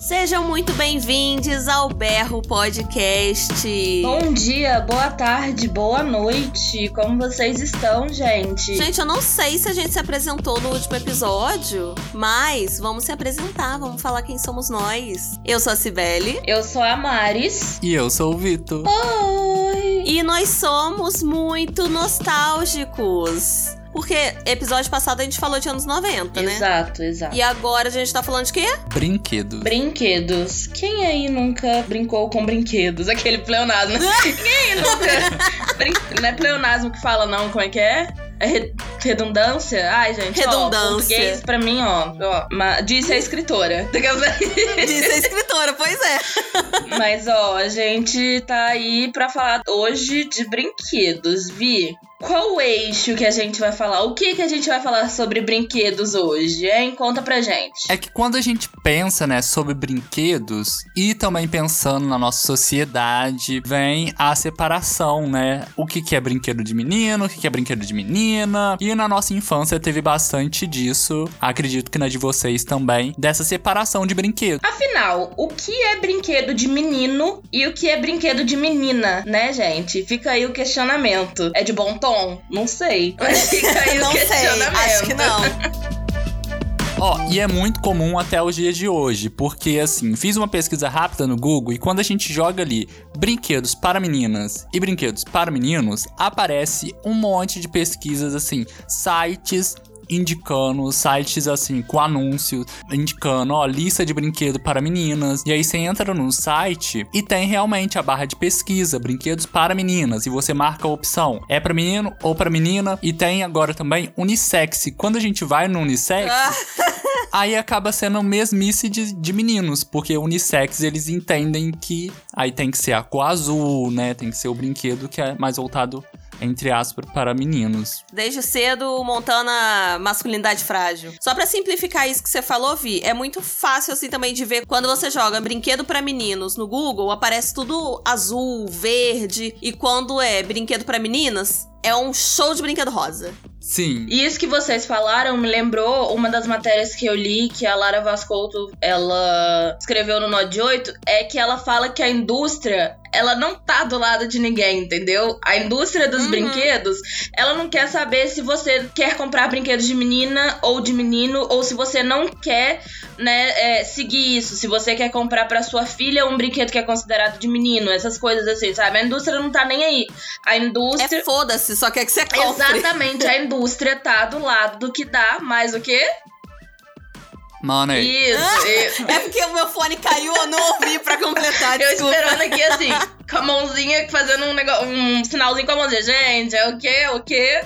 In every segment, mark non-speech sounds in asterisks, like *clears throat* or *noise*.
Sejam muito bem-vindos ao Berro Podcast. Bom dia, boa tarde, boa noite. Como vocês estão, gente? Gente, eu não sei se a gente se apresentou no último episódio, mas vamos se apresentar, vamos falar quem somos nós. Eu sou a Cibele. Eu sou a Maris. E eu sou o Vitor. Oi! E nós somos muito nostálgicos. Porque episódio passado a gente falou de anos 90, né? Exato, exato. E agora a gente tá falando de quê? Brinquedos. Brinquedos. Quem aí nunca brincou com brinquedos? Aquele pleonasmo. *laughs* Quem aí nunca. *laughs* Brin... Não é pleonasmo que fala, não, como é que é? É re- redundância? Ai, gente. Redundância. Ó, português, pra mim, ó. ó ma- disse a escritora. *laughs* Disse a escritora, pois é. Mas, ó, a gente tá aí pra falar hoje de brinquedos. Vi, qual o eixo que a gente vai falar? O que que a gente vai falar sobre brinquedos hoje, hein? Conta pra gente. É que quando a gente pensa, né, sobre brinquedos e também pensando na nossa sociedade, vem a separação, né? O que que é brinquedo de menino, o que que é brinquedo de menina. E na nossa infância teve bastante disso. Acredito que na de vocês também, dessa separação de brinquedo. Afinal, o que é brinquedo de menino e o que é brinquedo de menina, né, gente? Fica aí o questionamento. É de bom tom? Não sei. *laughs* Mas fica aí o não sei, acho que não. Ó, e é muito comum até os dias de hoje, porque assim, fiz uma pesquisa rápida no Google e quando a gente joga ali brinquedos para meninas e brinquedos para meninos, aparece um monte de pesquisas assim, sites indicando, sites assim, com anúncios, indicando, ó, lista de brinquedo para meninas. E aí você entra no site e tem realmente a barra de pesquisa, brinquedos para meninas, e você marca a opção, é para menino ou para menina, e tem agora também unissex. Quando a gente vai no unissex, Ah, *laughs* Aí acaba sendo mesmice de, de meninos, porque unissex eles entendem que aí tem que ser a cor azul, né? Tem que ser o brinquedo que é mais voltado, entre aspas, para meninos. Desde cedo montando a masculinidade frágil. Só pra simplificar isso que você falou, Vi, é muito fácil assim também de ver quando você joga brinquedo pra meninos no Google, aparece tudo azul, verde, e quando é brinquedo pra meninas, é um show de brinquedo rosa. Sim. E isso que vocês falaram me lembrou uma das matérias que eu li que a Lara Vascolto ela escreveu no Node 8 é que ela fala que a indústria ela não tá do lado de ninguém, entendeu? A indústria dos Uhum. brinquedos, ela não quer saber se você quer comprar brinquedos de menina ou de menino, ou se você não quer, né, é, seguir isso. Se você quer comprar pra sua filha um brinquedo que é considerado de menino, essas coisas assim, sabe? A indústria não tá nem aí. A indústria. É foda-se, só quer que você compre. Exatamente, a *laughs* indústria tá do lado do que dá, mais o quê? Mano, aí. Isso. É porque o meu fone caiu, eu não ouvi pra completar, Eu esperando aqui assim, com a mãozinha, fazendo um, negócio, um sinalzinho com a mãozinha. Gente, é o quê? O quê?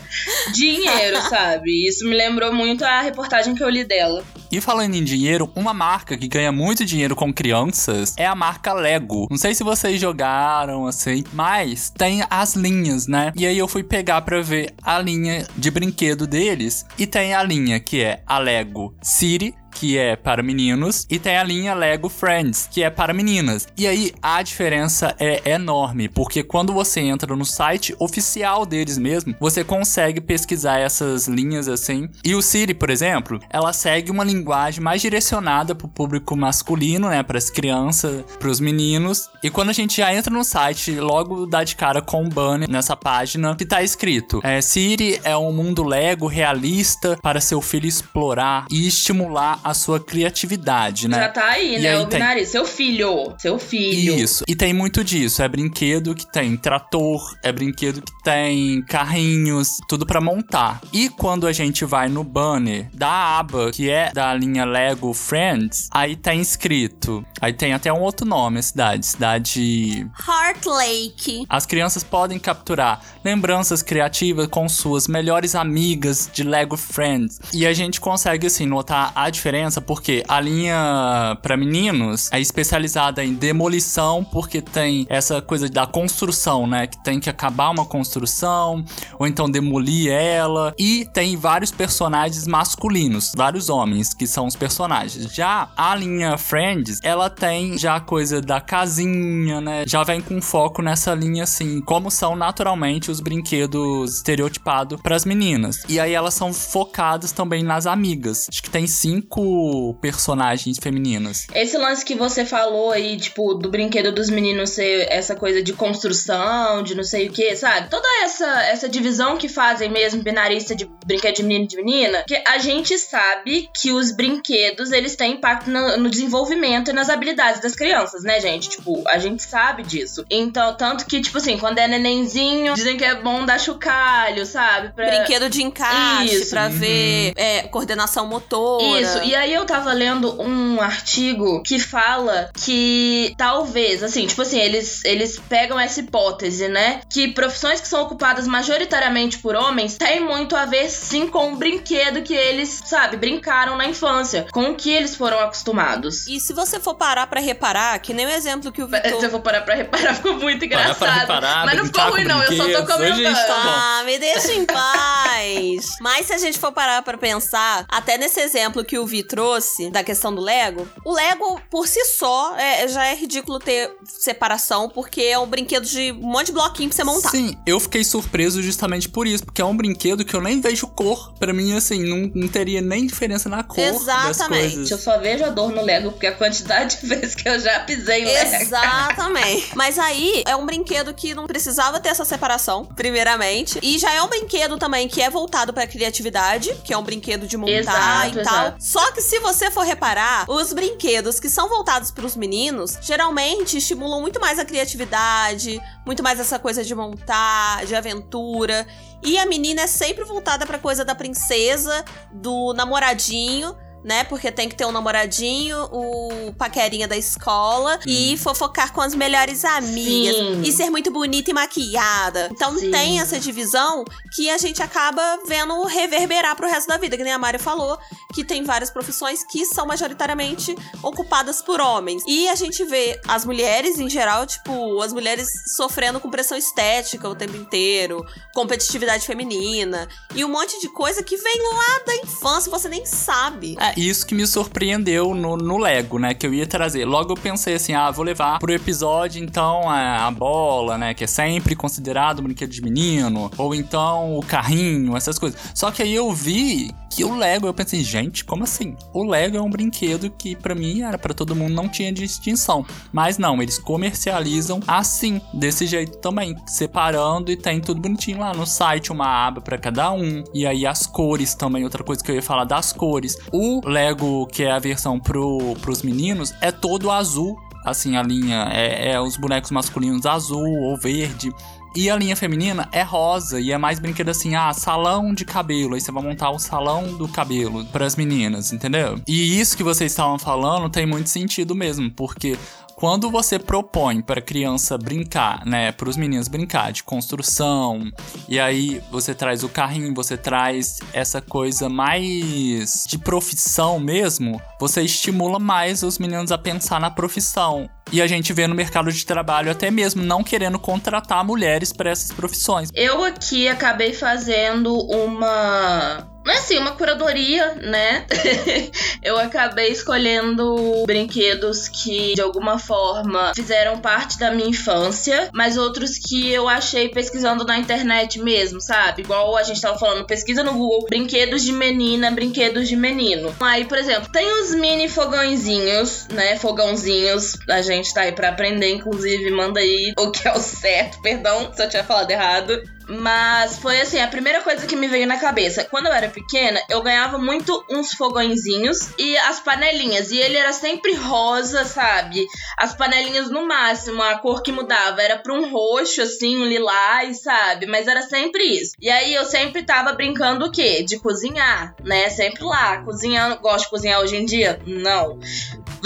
Dinheiro, *laughs* sabe? Isso me lembrou muito a reportagem que eu li dela. E falando em dinheiro, uma marca que ganha muito dinheiro com crianças é a marca Lego. Não sei se vocês jogaram assim, mas tem as linhas, né? E aí eu fui pegar pra ver a linha de brinquedo deles e tem a linha que é a Lego City, que é para meninos, e tem a linha Lego Friends, que é para meninas. E aí a diferença é enorme, porque quando você entra no site oficial deles mesmo, você consegue pesquisar essas linhas assim. E o City, por exemplo, ela segue uma linguagem mais direcionada para o público masculino, né, para as crianças, para os meninos. E quando a gente já entra no site, logo dá de cara com um banner nessa página que tá escrito: é, City é um mundo Lego realista para seu filho explorar e estimular a sua criatividade, né? Já tá aí, E né? aí o tem- binário. Seu filho. Seu filho. Isso. E tem muito disso. É brinquedo que tem trator, é brinquedo que tem carrinhos, tudo pra montar. E quando a gente vai no banner da aba, que é da linha Lego Friends, aí tá escrito. Aí tem até um outro nome, a cidade. Cidade. Heart Lake. As crianças podem capturar lembranças criativas com suas melhores amigas de Lego Friends. E a gente consegue, assim, notar a diferença porque a linha pra meninos é especializada em demolição, porque tem essa coisa da construção, né? Que tem que acabar uma construção, ou então demolir ela. E tem vários personagens masculinos, vários homens que são os personagens. Já a linha Friends, ela tem já a coisa da casinha, né? Já vem com foco nessa linha assim, como são naturalmente os brinquedos estereotipados para as meninas. E aí elas são focadas também nas amigas. Acho que tem cinco muito personagens femininos. Esse lance que você falou aí, tipo, do brinquedo dos meninos ser essa coisa de construção, de não sei o que, sabe? Toda essa, essa divisão que fazem mesmo, binarista de brinquedo de menino e de menina, que a gente sabe que os brinquedos, eles têm impacto no, no desenvolvimento e nas habilidades das crianças, né, gente? Tipo, a gente sabe disso. Então, tanto que, tipo assim, quando é nenenzinho, dizem que é bom dar chocalho, sabe? Pra... Brinquedo de encaixe, Isso. pra uhum. ver é, coordenação motora. Isso, e aí eu tava lendo um artigo que fala que talvez, assim, tipo assim, eles, eles pegam essa hipótese, né? Que profissões que são ocupadas majoritariamente por homens têm muito a ver, sim, com o brinquedo que eles, sabe, brincaram na infância, com o que eles foram acostumados. E se você for parar para reparar, que nem o exemplo que o Vitor... Se eu for parar pra reparar, *laughs* ficou muito engraçado. Parar pra reparar, Mas não ficou ruim, não, eu só tô comentando. Tá ah, me deixa em paz. Mas se a gente for parar pra pensar, até nesse exemplo que o Vi trouxe, da questão do Lego, o Lego, por si só, é, já é ridículo ter separação, porque é um brinquedo de um monte de bloquinho pra você montar. Sim, eu fiquei surpreso justamente por isso, porque é um brinquedo que eu nem vejo cor. Pra mim, assim, não, não teria nem diferença na cor Exatamente. Eu só vejo a dor no Lego, porque a quantidade de *laughs* vezes que eu já pisei em Lego. Exatamente. *laughs* Mas aí, é um brinquedo que não precisava ter essa separação, primeiramente. E já é um brinquedo também que é voltado pra criatividade, que é um brinquedo de montar exato, e tal. Exato. Só que se você for reparar, os brinquedos que são voltados pros meninos, geralmente estimulam muito mais a criatividade, muito mais essa coisa de montar, de aventura. E a menina é sempre voltada pra coisa da princesa, do namoradinho né? Porque tem que ter um namoradinho, o paquerinha da escola e fofocar com as melhores amigas Sim. e ser muito bonita e maquiada. Então Sim. tem essa divisão que a gente acaba vendo reverberar pro resto da vida, que nem a Mari falou, que tem várias profissões que são majoritariamente ocupadas por homens. E a gente vê as mulheres em geral, tipo, as mulheres sofrendo com pressão estética o tempo inteiro, competitividade feminina e um monte de coisa que vem lá da infância, você nem sabe. Isso que me surpreendeu no, no Lego, né? Que eu ia trazer. Logo eu pensei assim, ah, vou levar pro episódio, então, a, a bola, né? Que é sempre considerado um brinquedo de menino. Ou então o carrinho, essas coisas. Só que aí eu vi que o Lego, eu pensei, gente, como assim? O Lego é um brinquedo que para mim era para todo mundo, não tinha distinção. Mas não, eles comercializam assim, desse jeito também, separando e tem tudo bonitinho lá no site, uma aba para cada um. E aí as cores também, outra coisa que eu ia falar das cores. O Lego, que é a versão pro, pros meninos, é todo azul. Assim, a linha é, é os bonecos masculinos azul ou verde. E a linha feminina é rosa e é mais brinquedo assim, ah, salão de cabelo. Aí você vai montar o salão do cabelo para as meninas, entendeu? E isso que vocês estavam falando tem muito sentido mesmo, porque quando você propõe para criança brincar, né, para os meninos brincar de construção, e aí você traz o carrinho, você traz essa coisa mais de profissão mesmo, você estimula mais os meninos a pensar na profissão. E a gente vê no mercado de trabalho até mesmo não querendo contratar mulheres para essas profissões. Eu aqui acabei fazendo uma mas assim, uma curadoria, né? *laughs* eu acabei escolhendo brinquedos que de alguma forma fizeram parte da minha infância, mas outros que eu achei pesquisando na internet mesmo, sabe? Igual a gente tava falando, pesquisa no Google, brinquedos de menina, brinquedos de menino. Aí, por exemplo, tem os mini fogãozinhos, né? Fogãozinhos, a gente tá aí pra aprender, inclusive, manda aí o que é o certo, perdão se eu tiver falado errado. Mas foi assim, a primeira coisa que me veio na cabeça. Quando eu era pequena, eu ganhava muito uns fogõezinhos e as panelinhas. E ele era sempre rosa, sabe? As panelinhas no máximo, a cor que mudava era pra um roxo, assim, um lilás, sabe? Mas era sempre isso. E aí eu sempre tava brincando o quê? De cozinhar, né? Sempre lá, cozinhando. Gosto de cozinhar hoje em dia? Não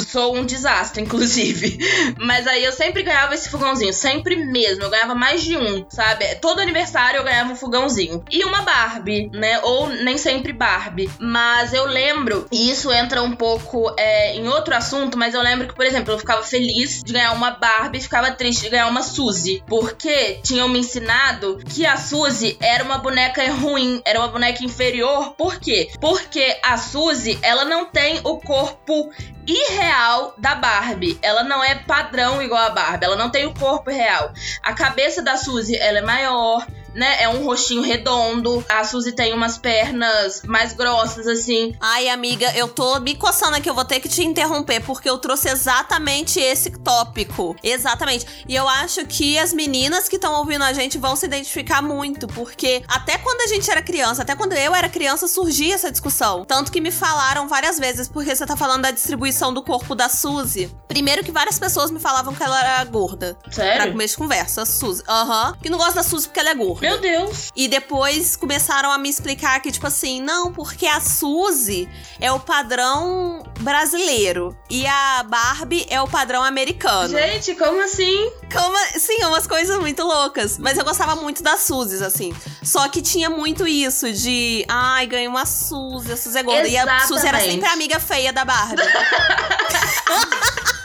sou um desastre, *laughs* inclusive. Mas aí eu sempre ganhava esse fogãozinho, sempre mesmo. Eu ganhava mais de um, sabe? Todo aniversário eu ganhava um fogãozinho. E uma Barbie, né? Ou nem sempre Barbie. Mas eu lembro, e isso entra um pouco é, em outro assunto, mas eu lembro que, por exemplo, eu ficava feliz de ganhar uma Barbie e ficava triste de ganhar uma Suzy. Porque tinham me ensinado que a Suzy era uma boneca ruim, era uma boneca inferior. Por quê? Porque a Suzy, ela não tem o corpo irreal da Barbie. Ela não é padrão igual a Barbie, ela não tem o corpo real. A cabeça da Suzy, ela é maior, né? É um rostinho redondo. A Suzy tem umas pernas mais grossas, assim. Ai, amiga, eu tô me coçando aqui, eu vou ter que te interromper, porque eu trouxe exatamente esse tópico. Exatamente. E eu acho que as meninas que estão ouvindo a gente vão se identificar muito, porque até quando a gente era criança, até quando eu era criança, surgia essa discussão. Tanto que me falaram várias vezes, porque você tá falando da distribuição do corpo da Suzy. Primeiro que várias pessoas me falavam que ela era gorda. Sério? Pra começo de conversa, Suzy. Aham. Que não gosta da Suzy porque ela é gorda. Meu Deus. E depois começaram a me explicar que, tipo assim, não, porque a Suzy é o padrão brasileiro e a Barbie é o padrão americano. Gente, como assim? Como, sim, umas coisas muito loucas. Mas eu gostava muito das Suzys, assim. Só que tinha muito isso de, ai, ganhei uma Suzy, a Suzy é gorda. E a Suzy era Exatamente. sempre a amiga feia da Barbie. *laughs*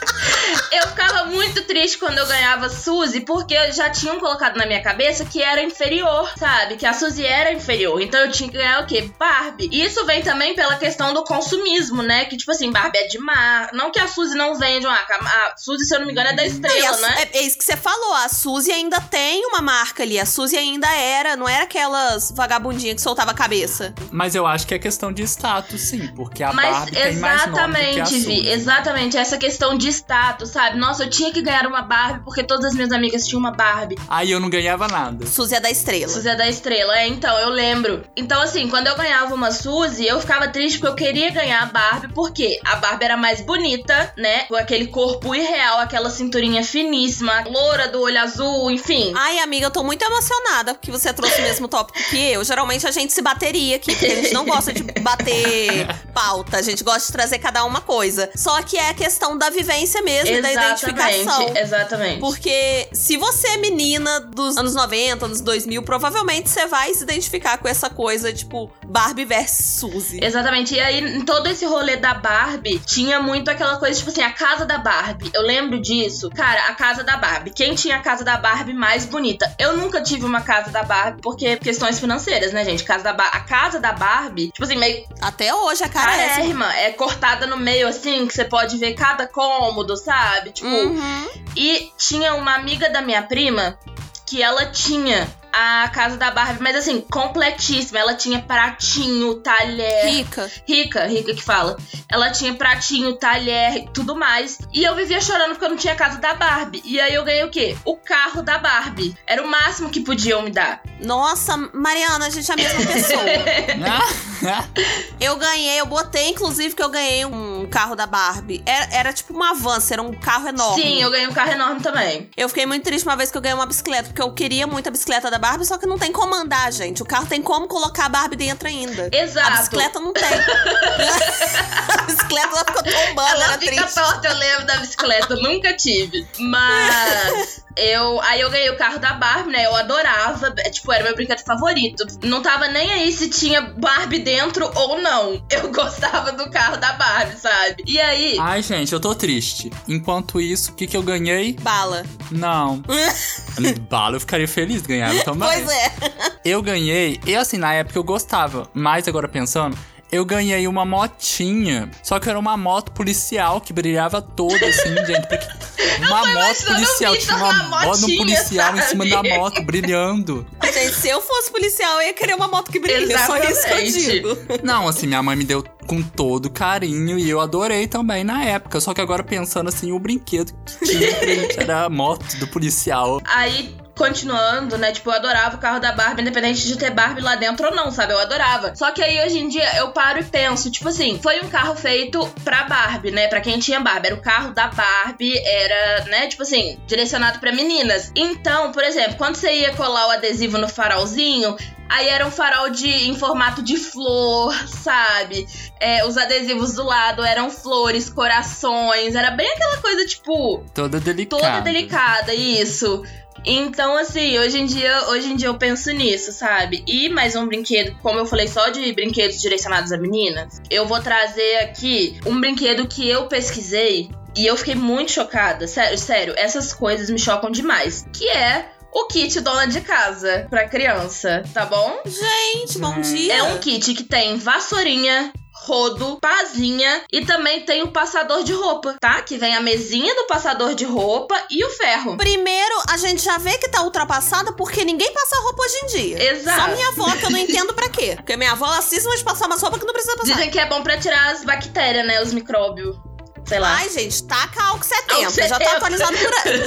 Eu ficava muito triste quando eu ganhava Suzy, porque já tinham colocado na minha cabeça que era inferior, sabe? Que a Suzy era inferior. Então eu tinha que ganhar o quê? Barbie. E isso vem também pela questão do consumismo, né? Que, tipo assim, Barbie é de mar. Não que a Suzy não venha de uma marca. A Suzy, se eu não me engano, é da a estrela, Su- né? é, é isso que você falou. A Suzy ainda tem uma marca ali. A Suzy ainda era, não era aquelas vagabundinhas que soltava a cabeça. Mas eu acho que é questão de status, sim, porque a Mas Barbie tem mais nome do que a exatamente, Vi, Suzy. exatamente. Essa questão de status, sabe? Nossa, eu tinha que ganhar uma Barbie porque todas as minhas amigas tinham uma Barbie. Aí eu não ganhava nada. Suzy é da estrela. Suzy é da estrela, é, então, eu lembro. Então, assim, quando eu ganhava uma Suzy, eu ficava triste porque eu queria ganhar a Barbie, porque a Barbie era mais bonita, né? Com aquele corpo irreal, aquela cinturinha finíssima, loura do olho azul, enfim. Ai, amiga, eu tô muito emocionada porque você trouxe o mesmo tópico que eu. Geralmente a gente se bateria aqui, porque a gente não gosta de bater pauta. A gente gosta de trazer cada uma coisa. Só que é a questão da vivência mesmo, e da identificação. exatamente. Porque se você é menina dos anos 90, anos 2000, provavelmente você vai se identificar com essa coisa, tipo, Barbie versus Suzy. Exatamente. E aí, em todo esse rolê da Barbie, tinha muito aquela coisa, tipo assim, a casa da Barbie. Eu lembro disso. Cara, a casa da Barbie. Quem tinha a casa da Barbie mais bonita? Eu nunca tive uma casa da Barbie, porque questões financeiras, né, gente? Casa da ba a casa da Barbie, tipo assim, meio Até hoje a cara é carérrima. É cortada no meio, assim, que você pode ver cada cômodo, sabe? Tipo, Uhum. e tinha uma amiga da minha prima que ela tinha a casa da Barbie, mas assim, completíssima. Ela tinha pratinho, talher. Rica. Rica, rica que fala. Ela tinha pratinho, talher e tudo mais. E eu vivia chorando porque eu não tinha a casa da Barbie. E aí eu ganhei o quê? O carro da Barbie. Era o máximo que podiam me dar. Nossa, Mariana, a gente é a mesma pessoa. *laughs* Eu ganhei, eu botei, inclusive, que eu ganhei um carro da Barbie. Era, era tipo uma Avança, era um carro enorme. Sim, eu ganhei um carro enorme também. Eu fiquei muito triste uma vez que eu ganhei uma bicicleta, porque eu queria muito a bicicleta da Barbie, só que não tem como andar, gente. O carro tem como colocar a Barbie dentro ainda. Exato. A bicicleta não tem. *laughs* a bicicleta ela ficou tombando, Ela era fica triste. torta, eu lembro da bicicleta, nunca tive. Mas eu. Aí eu ganhei o carro da Barbie, né? Eu adorava. é, Tipo, era meu brinquedo favorito. Não tava nem aí se tinha Barbie dentro ou não. *laughs* Eu gostava do carro da Barbie, sabe? E aí. Ai, gente, eu tô triste. Enquanto isso, o que que eu ganhei? Bala. Não. *laughs* Bala, eu ficaria feliz de ganhar também. Pois é. Eu ganhei, e assim, na época eu gostava, mas agora pensando, eu ganhei uma motinha. Só que era uma moto policial que brilhava toda, assim, *laughs* gente. Porque uma moto policial, tinha uma moto policial em cima da sabe? moto, brilhando. Gente, se eu fosse policial, eu ia querer uma moto que brilha. Só isso que eu digo. Não, assim, minha mãe me deu com todo carinho e eu adorei também na época. Só que agora pensando assim, o brinquedo que tinha era a moto do policial. Aí. Continuando, né? Tipo, eu adorava o carro da Barbie, independente de ter Barbie lá dentro ou não, sabe? Eu adorava. Só que aí hoje em dia eu paro e penso, tipo assim, foi um carro feito pra Barbie, né? Pra quem tinha Barbie. Era o carro da Barbie, era, né? Tipo assim, direcionado pra meninas. Então, por exemplo, quando você ia colar o adesivo no farolzinho, Aí era um farol de, em formato de flor, sabe? É, os adesivos do lado eram flores, corações. Era bem aquela coisa, tipo, Toda delicada. toda delicada, isso. Então, assim, hoje em dia, hoje em dia eu penso nisso, sabe? E mais um brinquedo, como eu falei só de brinquedos direcionados a meninas, eu vou trazer aqui um brinquedo que eu pesquisei e eu fiquei muito chocada. Sério, sério, essas coisas me chocam demais. Que é o kit dona de casa pra criança, tá bom? Gente, bom dia. É um kit que tem vassourinha, rodo, pazinha e também tem o passador de roupa, tá? Que vem a mesinha do passador de roupa e o ferro. Primeiro, a gente já vê que tá ultrapassada porque ninguém passa roupa hoje em dia. Exato. Só minha avó, que eu não entendo pra quê. Porque minha avó, ela cisma de passar uma roupa que não precisa passar. Dizem que é bom pra tirar as bactérias, né? Os micróbios. Sei lá. Ai, gente, taca álcool 70. Álcool Já 70. tá atualizado por aí.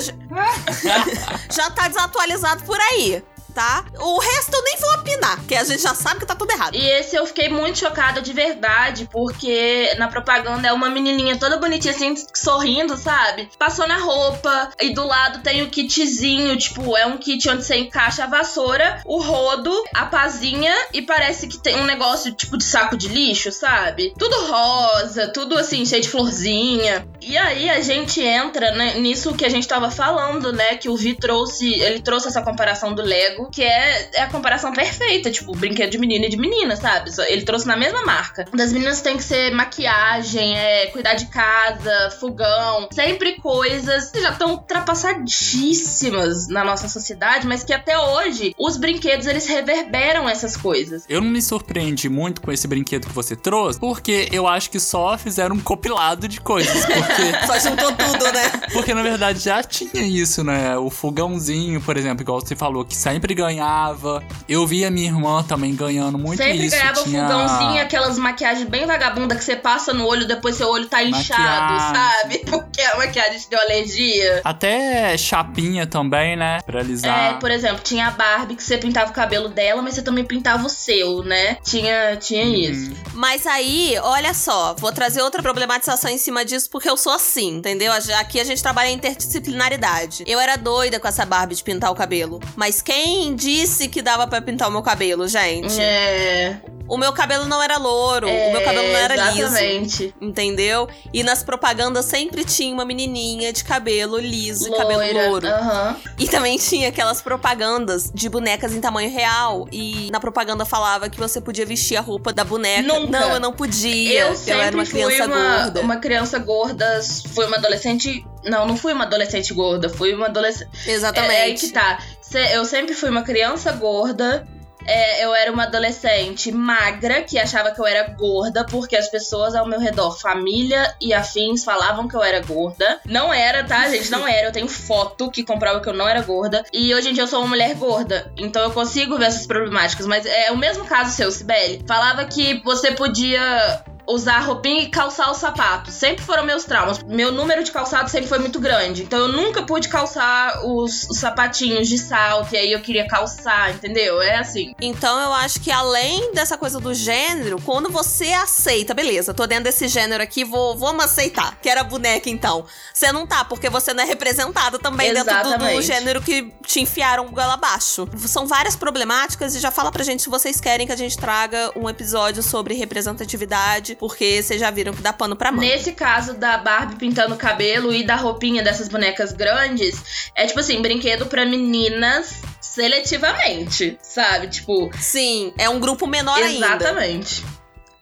*laughs* já tá desatualizado por aí, tá? O resto eu nem vou opinar, porque a gente já sabe que tá tudo errado. E esse eu fiquei muito chocada de verdade, porque na propaganda é uma menininha toda bonitinha assim, sorrindo, sabe? Passou na roupa e do lado tem o kitzinho, tipo, é um kit onde você encaixa a vassoura, o rodo, a pazinha e parece que tem um negócio tipo de saco de lixo, sabe? Tudo rosa, tudo assim, cheio de florzinha. E aí a gente entra né, nisso que a gente tava falando, né? Que o Vi trouxe, ele trouxe essa comparação do Lego, que é, é a comparação perfeita, tipo, brinquedo de menino e de menina, sabe? Ele trouxe na mesma marca. Das meninas tem que ser maquiagem, é, cuidar de casa, fogão, sempre coisas que já estão ultrapassadíssimas na nossa sociedade, mas que até hoje os brinquedos eles reverberam essas coisas. Eu não me surpreendi muito com esse brinquedo que você trouxe, porque eu acho que só fizeram um compilado de coisas. Porque, *laughs* Só juntou tudo, né? porque na verdade já tinha isso, né? O fogãozinho, por exemplo, igual você falou, que sempre ganhava. Eu vi a minha irmã também ganhando muito Sempre isso. ganhava tinha... fogãozinho, aquelas maquiagens bem vagabunda que você passa no olho, depois seu olho tá inchado, Maquiagem. sabe? *laughs* Porque a maquiagem te deu alergia. Até chapinha também, né? Pra É, alisar. por exemplo, tinha a Barbie que você pintava o cabelo dela, mas você também pintava o seu, né? Tinha, tinha Uhum. isso. Mas aí, olha só, vou trazer outra problematização em cima disso, porque eu sou assim, entendeu? Aqui a gente trabalha em interdisciplinaridade. Eu era doida com essa Barbie de pintar o cabelo. Mas quem disse que dava pra pintar o meu cabelo, gente? É. O meu cabelo não era louro, o meu cabelo não era liso. Exatamente. Entendeu? E nas propagandas sempre tinha uma menininha de cabelo liso e cabelo Loira. louro. Aham. E também tinha aquelas propagandas de bonecas em tamanho real. E na propaganda falava que você podia vestir a roupa da boneca. Nunca. Não, eu não podia. Eu eu sempre era uma fui criança uma, gorda. uma criança gorda, fui uma adolescente. Não, não fui uma adolescente gorda, fui uma adolescente. Exatamente. É, é aí que tá. Eu sempre fui uma criança gorda. é, eu era uma adolescente magra que achava que eu era gorda porque as pessoas ao meu redor, família e afins, falavam que eu era gorda. Não era, tá, gente? Não era. Eu tenho foto que comprova que eu não era gorda. E hoje em dia eu sou uma mulher gorda. Então eu consigo ver essas problemáticas. Mas é o mesmo caso seu, Sibeli. Falava que você podia usar roupinha e calçar os sapatos. Sempre foram meus traumas. Meu número de calçados sempre foi muito grande. Então eu nunca pude calçar os, os sapatinhos de salto. E aí eu queria calçar, entendeu? É assim. Então eu acho que além dessa coisa do gênero, quando você aceita, beleza, tô dentro desse gênero aqui, vou, vamos aceitar. Que era boneca então. Você não tá, porque você não é representada também dentro do, do Exatamente. gênero que te enfiaram goela abaixo. São várias problemáticas e já fala pra gente se vocês querem que a gente traga um episódio sobre representatividade, porque vocês já viram que dá pano pra mão. Nesse caso da Barbie pintando o cabelo e da roupinha dessas bonecas grandes, é tipo assim, brinquedo pra meninas seletivamente, sabe? Tipo, Sim, é um grupo menor ainda. exatamente.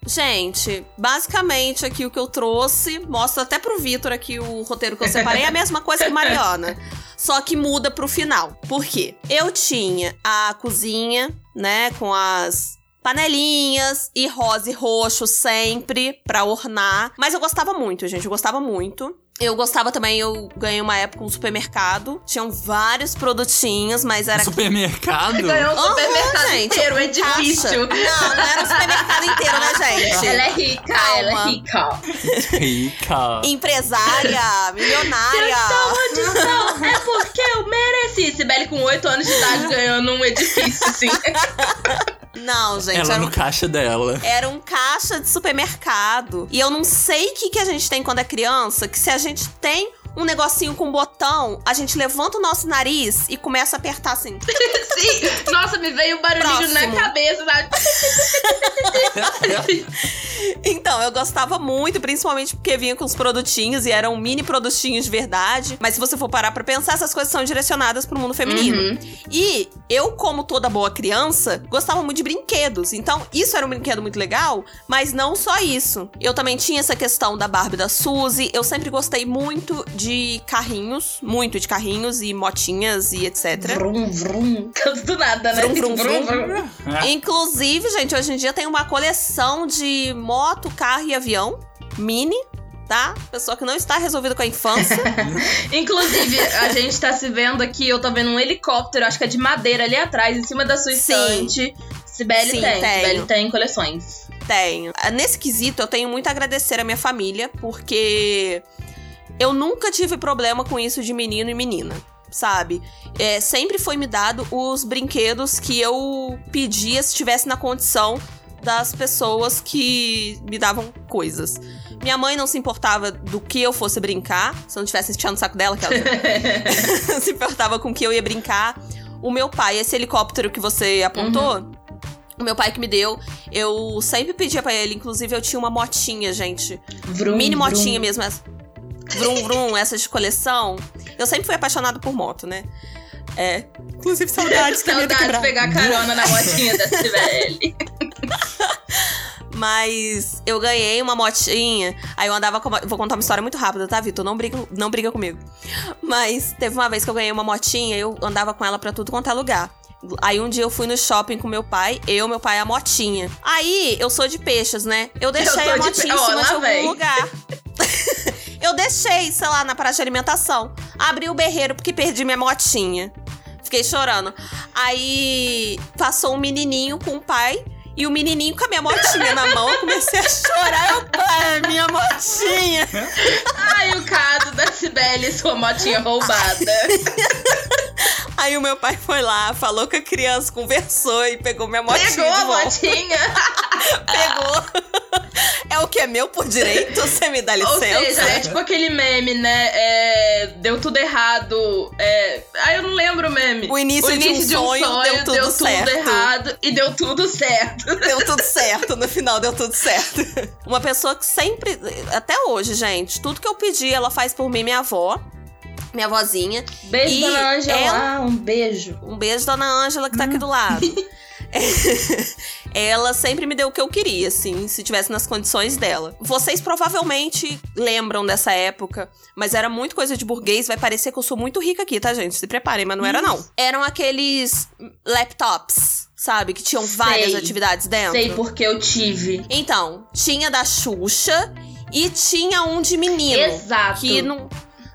Gente, basicamente aqui o que eu trouxe, mostra até pro Vitor aqui o roteiro que eu separei, é a mesma coisa que Mariana. *laughs* Só que muda pro final. Por quê? Eu tinha a cozinha, né, com as panelinhas e rosa e roxo sempre pra ornar. Mas eu gostava muito, gente, eu gostava muito. Eu gostava também, eu ganhei uma época um supermercado. Tinham vários produtinhos, mas era Supermercado? Ganhou um supermercado gente, inteiro, é com caixa. difícil. Não, não era um supermercado inteiro, né, gente? Ela é rica, Calma. ela é rica. Rica. Empresária, milionária. Onde são? É porque eu mereci. Sibeli com 8 anos de idade ganhando um edifício, assim. *laughs* Não, gente, Ela era no um, caixa dela. era um caixa de supermercado. E eu não sei o que, que a gente tem quando é criança, que se a gente tem um negocinho com botão, a gente levanta o nosso nariz e começa a apertar assim. *laughs* Sim. Nossa, me veio um barulhinho na Próximo. cabeça, sabe? *laughs* Então, eu gostava muito, principalmente porque vinha com os produtinhos e eram mini produtinhos de verdade. Mas se você for parar pra pensar, essas coisas são direcionadas pro mundo feminino. Uhum. E eu, como toda boa criança, gostava muito de brinquedos. Então, isso era um brinquedo muito legal, mas não só isso. Eu também tinha essa questão da Barbie da Suzy. Eu sempre gostei muito de de carrinhos, muito de carrinhos e motinhas e etc. Vrum, vrum. Do nada, né? Vrum, vrum, vrum. Inclusive, gente, hoje em dia tem uma coleção de moto, carro e avião mini. Tá? Pessoa que não está resolvida com a infância. *laughs* Inclusive, a gente tá se vendo aqui, eu tô vendo um helicóptero, acho que é de madeira ali atrás, em cima da sua Sim. estante. Sibeli Sim, tem, tenho. Sibeli tem coleções. Tenho. Nesse quesito, eu tenho muito a agradecer a minha família, porque eu nunca tive problema com isso de menino e menina, sabe? É, sempre foi me dado os brinquedos que eu pedia se estivesse na condição das pessoas que me davam coisas. Minha mãe não se importava do que eu fosse brincar, se eu não estivesse enchendo o saco dela, que ela *laughs* *laughs* se importava com o que eu ia brincar. O meu pai, esse helicóptero que você apontou, o meu pai que me deu, eu sempre pedia pra ele, inclusive eu tinha uma motinha, gente. Vrum, mini vrum. motinha mesmo, essa. Vrum Vrum, essas de coleção. Eu sempre fui apaixonada por moto, né? É. Inclusive saudades que tá Saudade de pegar carona na motinha da Sibeli. *laughs* Mas eu ganhei uma motinha. Aí eu andava com. Uma... Vou contar uma história muito rápida, tá, Vitor? Não briga, não briga comigo. Mas teve uma vez que eu ganhei uma motinha, eu andava com ela pra tudo quanto é lugar. Aí um dia eu fui no shopping com meu pai, eu, meu pai e a motinha. Aí eu sou de peixes, né? Eu deixei sou a de motinha pe- em cima lá de algum vem. lugar. *laughs* eu deixei, sei lá, na praça de alimentação. Abri o berreiro porque perdi minha motinha. Fiquei chorando. Aí passou um menininho com o pai. E o menininho com a minha motinha na mão, eu comecei a chorar. Eu, pai, minha motinha. Ai, o caso da Sibeli, sua motinha roubada. *laughs* Aí o meu pai foi lá, falou com a criança, conversou e pegou minha motinha. Pegou de a motinha? *laughs* Pegou. *laughs* É o que é meu por direito, você me dá Ou licença. seja, é tipo aquele meme, né? É, deu tudo errado. É, ah, eu não lembro o meme. O início, o início de um sonho, deu tudo certo. errado e deu tudo certo. *laughs* Deu tudo certo, no final deu tudo certo. Uma pessoa que sempre, até hoje, gente, tudo que eu pedi, ela faz por mim, minha avó, minha vozinha. Beijo, E dona Ângela. ela- Ah, um beijo. Um beijo, dona Ângela, que tá aqui do lado. *laughs* *laughs* ela sempre me deu o que eu queria, assim, se tivesse nas condições dela. Vocês provavelmente lembram dessa época, mas era muito coisa de burguês. Vai parecer que eu sou muito rica aqui, tá, gente? Se preparem, mas não era, não. Eram aqueles laptops, sabe? Que tinham várias Sei. atividades dentro. Sei porque eu tive. Então, tinha da Xuxa e tinha um de menino. Exato. Que não.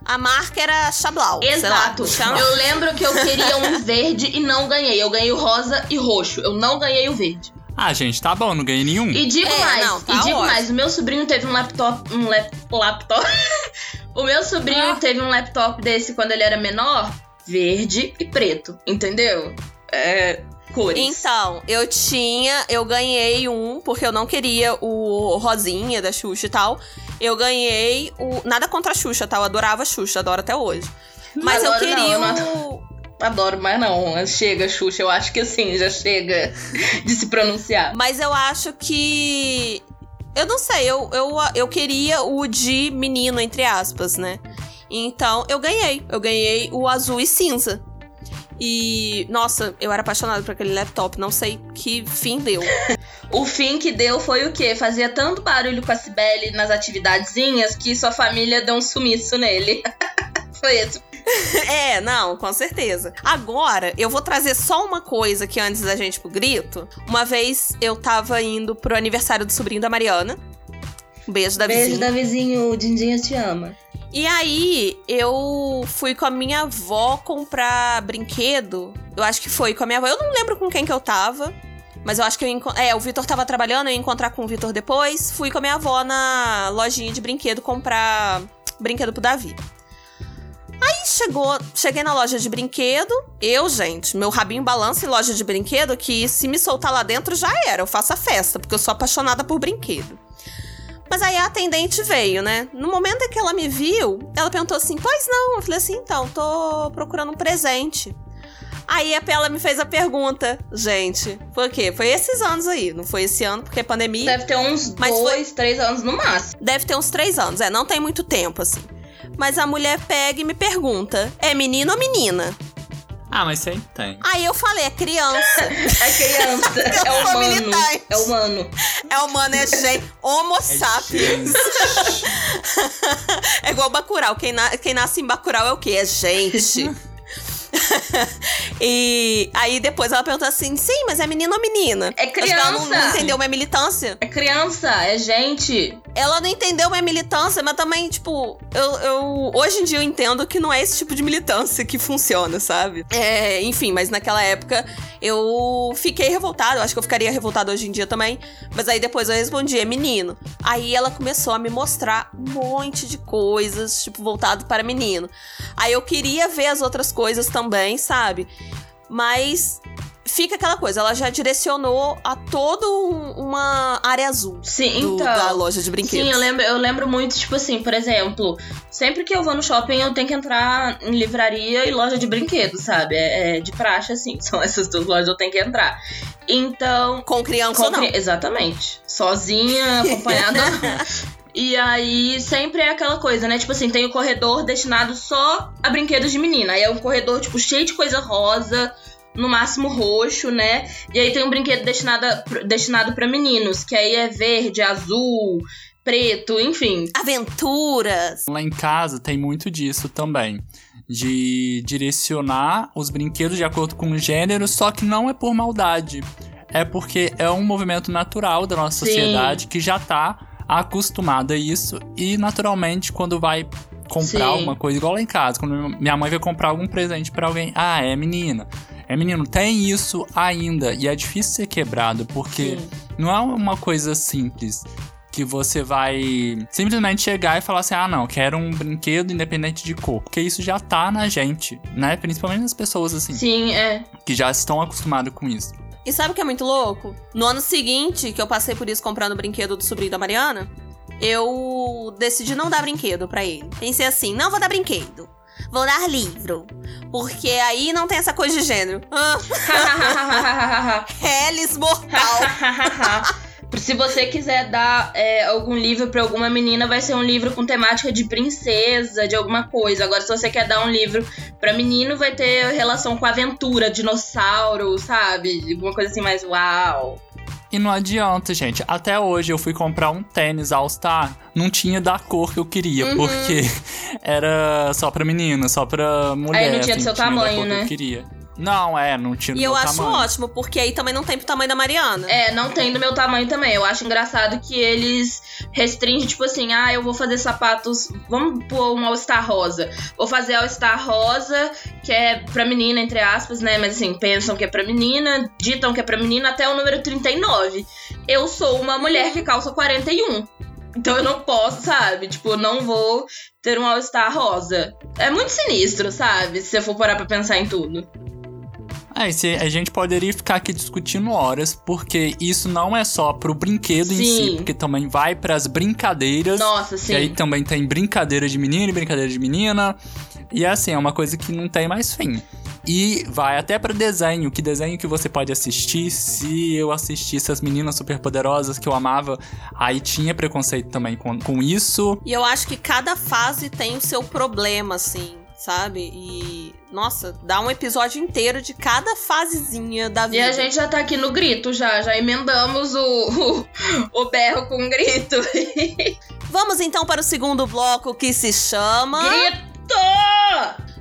A marca era Chablau. sei lá, Exato. chama? Eu lembro que eu queria um *laughs* verde e não ganhei. Eu ganhei o rosa e roxo. Eu não ganhei o verde. Ah, gente, tá bom, não ganhei nenhum. E digo É, mais, não, tá e digo ótimo. mais, o meu sobrinho teve um laptop, um lap- laptop. *laughs* o meu sobrinho Ah. teve um laptop desse quando ele era menor, verde e preto, entendeu? É, cores. Então, eu tinha, eu ganhei um, porque eu não queria o Rosinha da Xuxa e tal. Eu ganhei o. Nada contra a Xuxa, tá? Eu adorava a Xuxa, adoro até hoje. Mas eu Adoro não, queria eu não o. Adoro, mas não, chega, Xuxa, eu acho que assim, já chega *laughs* de se pronunciar. Mas eu acho que. Eu não sei, eu, eu, eu queria o de menino, entre aspas, né? Então, eu ganhei. Eu ganhei o azul e cinza. E, nossa, eu era apaixonada por aquele laptop, não sei que fim deu. O fim que deu foi o quê? Fazia tanto barulho com a Cibele nas atividadezinhas que sua família deu um sumiço nele. *laughs* foi esse. *laughs* É, não, com certeza. Agora, eu vou trazer só uma coisa que antes da gente pro grito. Uma vez eu tava indo pro aniversário do sobrinho da Mariana. Um beijo da Beijo vizinha. da vizinho, o Dindinha te ama. E aí, eu fui com a minha avó comprar brinquedo. Eu acho que foi com a minha avó. Eu não lembro com quem que eu tava. Mas eu acho que eu É, o Vitor tava trabalhando, eu ia encontrar com o Vitor depois. Fui com a minha avó na lojinha de brinquedo comprar brinquedo pro Davi. Aí chegou, cheguei na loja de brinquedo. Eu, gente, meu rabinho balança em loja de brinquedo que se me soltar lá dentro já era. Eu faço a festa, porque eu sou apaixonada por brinquedo. Mas aí a atendente veio, né? No momento em que ela me viu, ela perguntou assim: Pois não? Eu falei assim: Então, tô procurando um presente. Aí a ela me fez a pergunta, gente. Foi o quê? Foi esses anos aí. Não foi esse ano, porque é pandemia. Deve ter uns Mas dois, três anos no máximo. Deve ter uns três anos, é, não tem muito tempo, assim. Mas a mulher pega e me pergunta: é menino ou menina? Ah, mas sempre tem. Aí eu falei, é criança. *laughs* É criança. *laughs* É humano. militante. É humano. é humano, é gente. Homo É sapiens. *laughs* É igual Bacurau. Quem, na- quem nasce em Bacurau é o quê? É gente. *laughs* e aí depois ela perguntou assim: sim, mas é menino ou menina? É que ela não, criança. não entendeu minha militância. É criança, é gente. Ela não entendeu minha militância, mas também, tipo, eu, eu- Hoje em dia eu entendo que não é esse tipo de militância que funciona, sabe? É, enfim, mas naquela época eu fiquei revoltada. Eu acho que eu ficaria revoltada hoje em dia também. Mas aí depois eu respondi, é menino. Aí ela começou a me mostrar um monte de coisas, tipo, voltado para menino. Aí eu queria ver as outras coisas também, sabe? Mas fica aquela coisa, ela já direcionou a toda um- uma área azul Sim, do- então. da loja de brinquedos. Sim, eu lembro, eu lembro muito, tipo assim, por exemplo, sempre que eu vou no shopping, eu tenho que entrar em livraria e loja de brinquedos, sabe? É, é de praxe, assim. *laughs* São essas duas lojas que eu tenho que entrar. Então. Com criança ou não? Exatamente. Sozinha, acompanhada. *laughs* E aí, sempre é aquela coisa, né? Tipo assim, tem o corredor destinado só a brinquedos de menina. Aí é um corredor, tipo, cheio de coisa rosa, no máximo roxo, né? E aí tem um brinquedo destinado, a- destinado para meninos, que aí é verde, azul, preto, enfim. Aventuras. Lá em casa tem muito disso também. De direcionar os brinquedos de acordo com o gênero, só que não é por maldade. É porque é um movimento natural da nossa Sim. sociedade que já tá acostumada a isso. E naturalmente, quando vai comprar alguma coisa, igual lá em casa, quando minha mãe vai comprar algum presente pra alguém, ah, é menina. É menino, tem isso ainda. E é difícil ser quebrado, porque Sim. não é uma coisa simples que você vai simplesmente chegar e falar assim: ah, não, quero um brinquedo independente de cor. Porque isso já tá na gente, né? Principalmente nas pessoas assim, Sim, é. que já estão acostumadas com isso. E sabe o que é muito louco? No ano seguinte, que eu passei por isso comprando o brinquedo do sobrinho da Mariana, eu decidi não dar brinquedo pra ele. Pensei assim, não vou dar brinquedo. Vou dar livro. Porque aí não tem essa coisa de gênero. *laughs* *laughs* Hellis mortal. *laughs* Se você quiser dar é, algum livro pra alguma menina, vai ser um livro com temática de princesa, de alguma coisa. Agora, se você quer dar um livro pra menino, vai ter relação com aventura, dinossauro, sabe? Alguma coisa assim mais uau. E não adianta, gente. Até hoje eu fui comprar um tênis All Star, não tinha da cor que eu queria, Uhum. porque *laughs* era só pra menina, só pra mulher. não tinha do assim, seu tamanho, cor que né? eu queria. Não, é, não tinha E eu meu acho tamanho. ótimo, porque aí também não tem pro tamanho da Mariana. É, não tem do meu tamanho também. Eu acho engraçado que eles restringem, tipo assim, ah, eu vou fazer sapatos. Vamos pôr um All-Star rosa. Vou fazer All-Star rosa, que é pra menina, entre aspas, né? Mas assim, pensam que é pra menina, ditam que é pra menina até o número 39. Eu sou uma mulher que calça 41. Então eu não posso, sabe? Tipo, não vou ter um All-Star rosa. É muito sinistro, sabe? Se você for parar pra pensar em tudo. É, a gente poderia ficar aqui discutindo horas, porque isso não é só pro brinquedo em si, Sim. porque também vai pras brincadeiras. Nossa, E aí sim. também tem brincadeira de menino e brincadeira de menina. E assim, é uma coisa que não tem mais fim. E vai até pra desenho, que desenho que você pode assistir. Se eu assistisse as meninas superpoderosas que eu amava, aí tinha preconceito também com, com isso. E eu acho que cada fase tem o seu problema, assim, sabe? E, nossa, dá um episódio inteiro de cada fasezinha da E vida. a gente já tá aqui no grito, já. Já emendamos o, o, o berro com o grito. *laughs* Vamos então para o segundo bloco que se chama. Grito!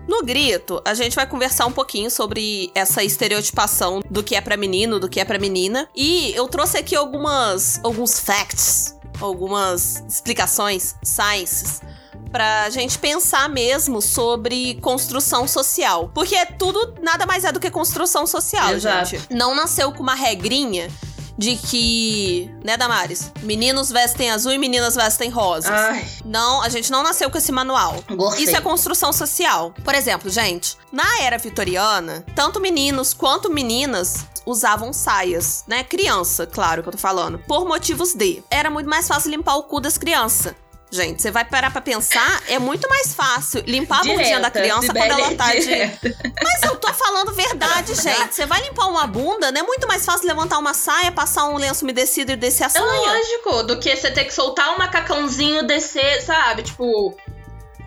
No grito, a gente vai conversar um pouquinho sobre essa estereotipação do que é pra menino, do que é pra menina. E eu trouxe aqui algumas alguns facts, algumas explicações, sciences, pra gente pensar mesmo sobre construção social. Porque é tudo nada mais é do que construção social, Exato. gente. Não nasceu com uma regrinha de que, né, Damares? Meninos vestem azul e meninas vestem rosas. Ai, Não, a gente não nasceu com esse manual. gostei. Isso é construção social. Por exemplo, gente, na era vitoriana, tanto meninos quanto meninas usavam saias, né? Criança, claro que eu tô falando. Por motivos de. Era muito mais fácil limpar o cu das crianças. Gente, você vai parar pra pensar, é muito mais fácil limpar a bundinha da Direta, criança quando ela tá de. direta. Mas eu tô falando verdade, gente. Você vai limpar uma bunda, não é muito mais fácil levantar uma saia, passar um lenço umedecido e descer a É saia. lógico, do que você ter que soltar um macacãozinho, descer, sabe? Tipo.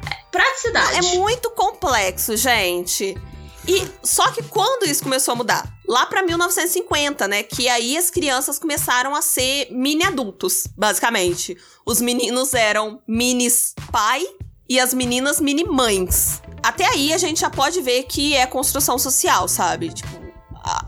é Praticidade. É muito complexo, gente. E só que quando isso começou a mudar? Lá pra 1950, né? Que aí as crianças começaram a ser mini adultos, basicamente. Os meninos eram minis pai e as meninas mini mães. Até aí a gente já pode ver que é construção social, sabe? Tipo,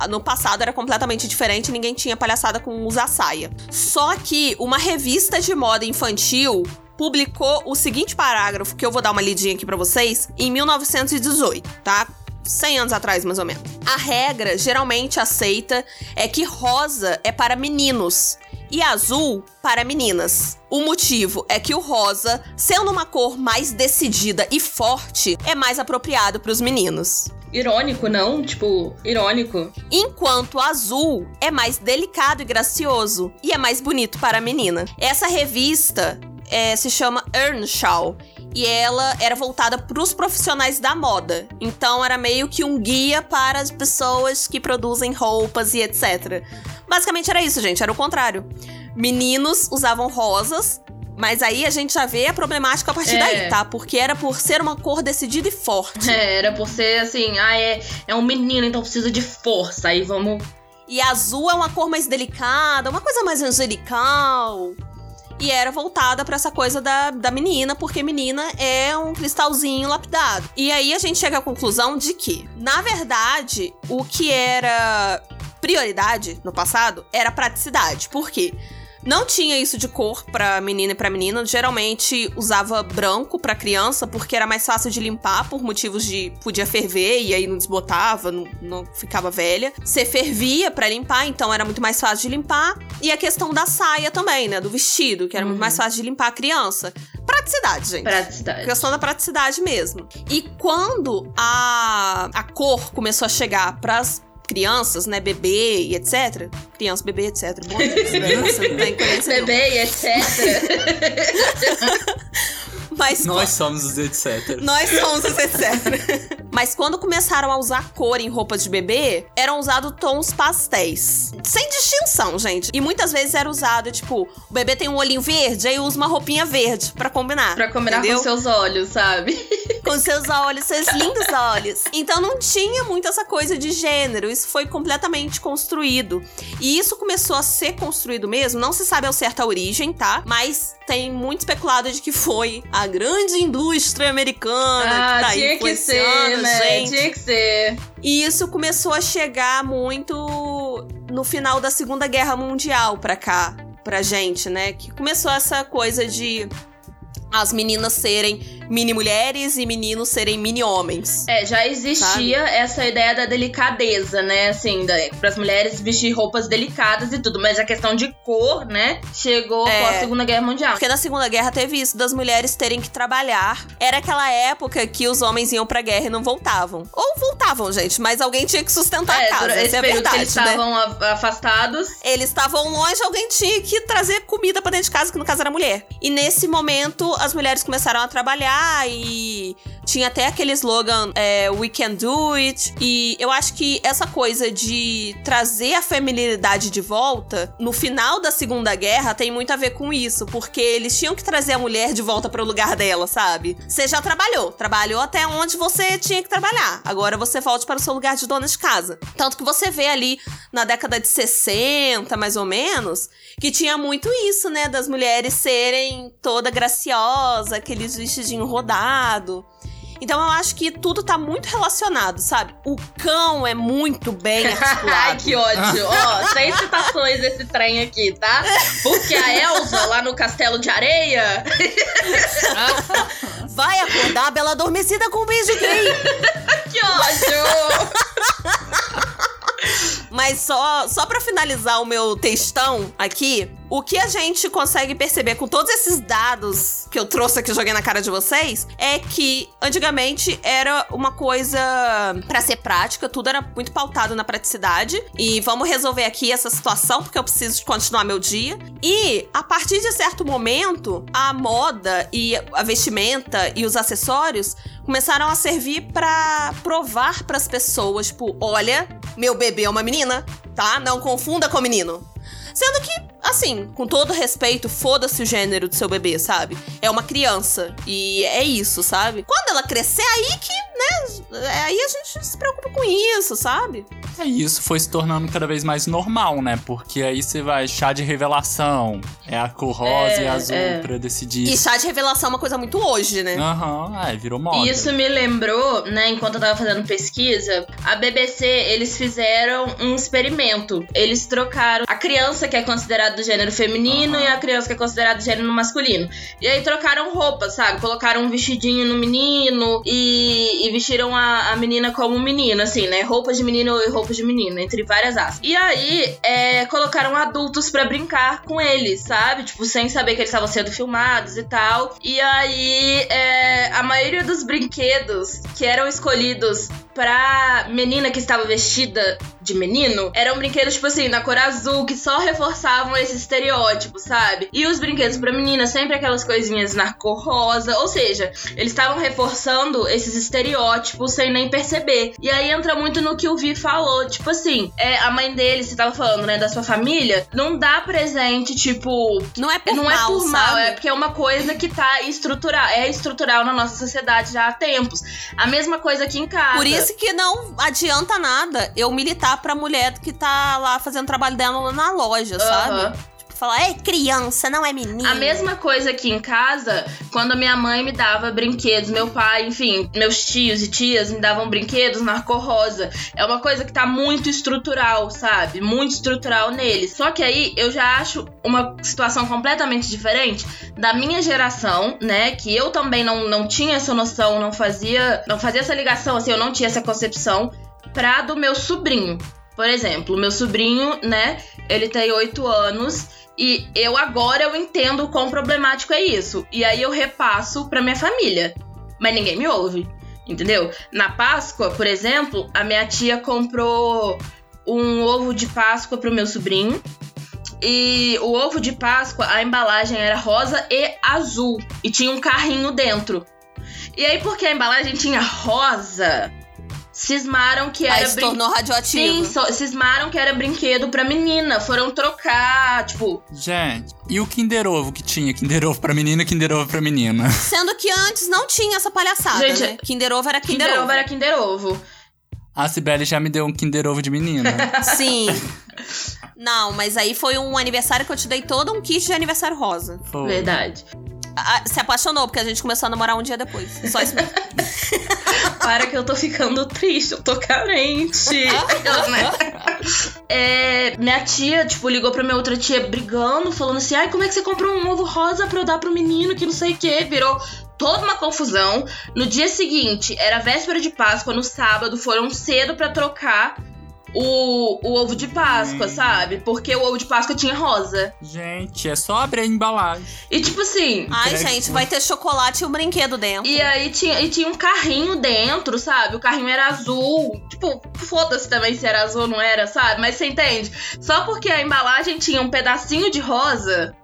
no passado era completamente diferente, ninguém tinha palhaçada com usar saia. Só que uma revista de moda infantil publicou o seguinte parágrafo que eu vou dar uma lidinha aqui para vocês em 1918, tá? 100 anos atrás, mais ou menos. A regra geralmente aceita é que rosa é para meninos e azul para meninas. O motivo é que o rosa, sendo uma cor mais decidida e forte, é mais apropriado para os meninos. Irônico, não? Tipo, irônico. Enquanto o azul é mais delicado e gracioso e é mais bonito para a menina. Essa revista é, se chama Earnshaw e ela era voltada para os profissionais da moda. Então era meio que um guia para as pessoas que produzem roupas e etc. Basicamente era isso, gente, era o contrário. Meninos usavam rosas, mas aí a gente já vê a problemática a partir é. daí, tá? Porque era por ser uma cor decidida e forte. É, era por ser assim, ah, é, é um menino, então precisa de força. Aí vamos. E azul é uma cor mais delicada, uma coisa mais angelical e era voltada para essa coisa da, da menina, porque menina é um cristalzinho lapidado. E aí a gente chega à conclusão de que, na verdade, o que era prioridade no passado era praticidade. Por quê? Não tinha isso de cor pra menina e pra menina. Geralmente usava branco pra criança, porque era mais fácil de limpar, por motivos de podia ferver e aí não desbotava, não, não ficava velha. Você fervia para limpar, então era muito mais fácil de limpar. E a questão da saia também, né? Do vestido, que era uhum. muito mais fácil de limpar a criança. Praticidade, gente. Praticidade. Questão da praticidade mesmo. E quando a, a cor começou a chegar pras crianças, né, bebê e etc. Criança, bebê, etc. Bom, *laughs* bebê e etc. *laughs* Mas Nós somos os etc. Nós somos os etc. Mas quando começaram a usar cor em roupas de bebê, eram usados tons pastéis. Sem distinção, gente. E muitas vezes era usado, tipo, o bebê tem um olhinho verde, aí usa uma roupinha verde para combinar. Pra combinar entendeu? com seus olhos, sabe? com seus olhos, seus lindos olhos. Então não tinha muito essa coisa de gênero. Isso foi completamente construído. E isso começou a ser construído mesmo. Não se sabe ao certo a origem, tá? Mas tem muito especulado de que foi a grande indústria americana ah, que tá tinha que ser, né? gente. Tinha que ser. E isso começou a chegar muito no final da Segunda Guerra Mundial pra cá, pra gente, né? Que começou essa coisa de as meninas serem mini mulheres e meninos serem mini homens. É, já existia sabe? essa ideia da delicadeza, né? Assim, para as mulheres vestir roupas delicadas e tudo, mas a questão de cor, né, chegou é, com a Segunda Guerra Mundial. Porque na Segunda Guerra teve isso das mulheres terem que trabalhar. Era aquela época que os homens iam pra guerra e não voltavam. Ou voltavam, gente, mas alguém tinha que sustentar é, a casa. Esse é verdade, que eles né? estavam afastados. Eles estavam longe, alguém tinha que trazer comida para dentro de casa, que no caso era mulher. E nesse momento as mulheres começaram a trabalhar e tinha até aquele slogan é, We Can Do It. E eu acho que essa coisa de trazer a feminilidade de volta no final da Segunda Guerra tem muito a ver com isso, porque eles tinham que trazer a mulher de volta para o lugar dela, sabe? Você já trabalhou, trabalhou até onde você tinha que trabalhar. Agora você volte para o seu lugar de dona de casa. Tanto que você vê ali na década de 60, mais ou menos, que tinha muito isso, né? Das mulheres serem toda graciosa, aqueles vestidinho rodado. Então eu acho que tudo tá muito relacionado, sabe? O cão é muito bem *laughs* articulado. Ai, que ódio. *laughs* Ó, sem citações desse trem aqui, tá? Porque a Elsa, lá no Castelo de Areia... *laughs* Vai acordar a Bela Adormecida com um beijo gay. que ódio! Mas só, só para finalizar o meu textão aqui, o que a gente consegue perceber com todos esses dados que eu trouxe aqui, joguei na cara de vocês, é que antigamente era uma coisa para ser prática, tudo era muito pautado na praticidade. E vamos resolver aqui essa situação, porque eu preciso continuar meu dia. E a partir de certo momento, a moda e a vestimenta e os acessórios começaram a servir para provar para as pessoas, tipo, olha, meu bebê é uma menina, tá? Não confunda com menino. Sendo que, assim, com todo respeito, foda-se o gênero do seu bebê, sabe? É uma criança. E é isso, sabe? Quando ela crescer, aí que, né? Aí a gente se preocupa com isso, sabe? É isso foi se tornando cada vez mais normal, né? Porque aí você vai chá de revelação, é a cor rosa É, e azul é. pra decidir. E chá de revelação é uma coisa muito hoje, né? Aham, é, virou moda. Isso me lembrou, né, enquanto eu tava fazendo pesquisa, a BBC, eles fizeram um experimento. Eles trocaram a criança que é considerada do gênero feminino e a criança que é considerada do gênero masculino. E aí trocaram roupas, sabe? Colocaram um vestidinho no menino e, e vestiram a, a menina como menino, assim, né? Roupas de menino e roupas de menina, entre várias aspas. E aí, é, colocaram adultos pra brincar com eles, sabe? Tipo, sem saber que eles estavam sendo filmados e tal. E aí, é, a maioria dos brinquedos que eram escolhidos pra menina que estava vestida de menino eram brinquedos, tipo assim, na cor azul, que só reforçavam esse estereótipo, sabe? E os brinquedos pra menina, sempre aquelas coisinhas na cor rosa. Ou seja, eles estavam reforçando esses estereótipos sem nem perceber. E aí entra muito no que o Vi falou. Tipo assim, é, a mãe dele, você tava falando, né, da sua família, não dá presente, tipo, Não é por não mal, é por mal, sabe? é porque é uma coisa que tá estrutural, é estrutural na nossa sociedade já há tempos. A mesma coisa aqui em casa. Por isso que não adianta nada eu militar pra mulher que tá lá fazendo o trabalho dela na loja, sabe? Aham. Tipo, falar, é criança, não é menina. A mesma coisa aqui em casa, quando a minha mãe me dava brinquedos, meu pai, enfim, meus tios e tias me davam brinquedos na cor rosa. É uma coisa que tá muito estrutural, sabe? Muito estrutural neles. Só que aí eu já acho uma situação completamente diferente da minha geração, né? Que eu também não, não tinha essa noção, não fazia, não fazia essa ligação, assim, eu não tinha essa concepção pra do meu sobrinho. Por exemplo, meu sobrinho, né? Ele tem oito anos e eu agora eu entendo o quão problemático é isso. E aí eu repasso pra minha família. Mas ninguém me ouve. Entendeu? Na Páscoa, por exemplo, a minha tia comprou um ovo de Páscoa pro meu sobrinho. E o ovo de Páscoa, a embalagem era rosa e azul. E tinha um carrinho dentro. E aí, porque a embalagem tinha rosa, cismaram que Aí era se brin- tornou radioativo. Sim, só- cismaram que era brinquedo pra menina. Foram trocar, tipo, Gente, e o Kinder Ovo que tinha? Kinder Ovo pra menina, Kinder Ovo pra menina. *laughs* Sendo que antes não tinha essa palhaçada, Gente, né? Kinder Ovo era Kinder, Kinder, Ovo. Ovo era Kinder Ovo. A Cibele já me deu um Kinder Ovo de menina. *laughs* Sim. Não, mas aí foi um aniversário que eu te dei todo um kit de aniversário rosa. Foi. Verdade. Ah, se apaixonou, porque a gente começou a namorar um dia depois. Só isso mesmo. *laughs* Para que eu tô ficando triste, eu tô carente. Né? É, minha tia, tipo, ligou pra minha outra tia brigando, falando assim: ai, como é que você comprou um ovo rosa pra eu dar pro menino que não sei o que? Virou toda uma confusão. No dia seguinte, era véspera de Páscoa, no sábado, foram cedo pra trocar o, o ovo de Páscoa, Hum. sabe? Porque o ovo de Páscoa tinha rosa. Gente, é só abrir a embalagem. E tipo assim. Ai, Entrega gente, vai ter chocolate e um brinquedo dentro. E aí tinha, e tinha um carrinho dentro, sabe? O carrinho era azul. Tipo, foda-se também se era azul ou não era, sabe? Mas você entende? Só porque a embalagem tinha um pedacinho de rosa.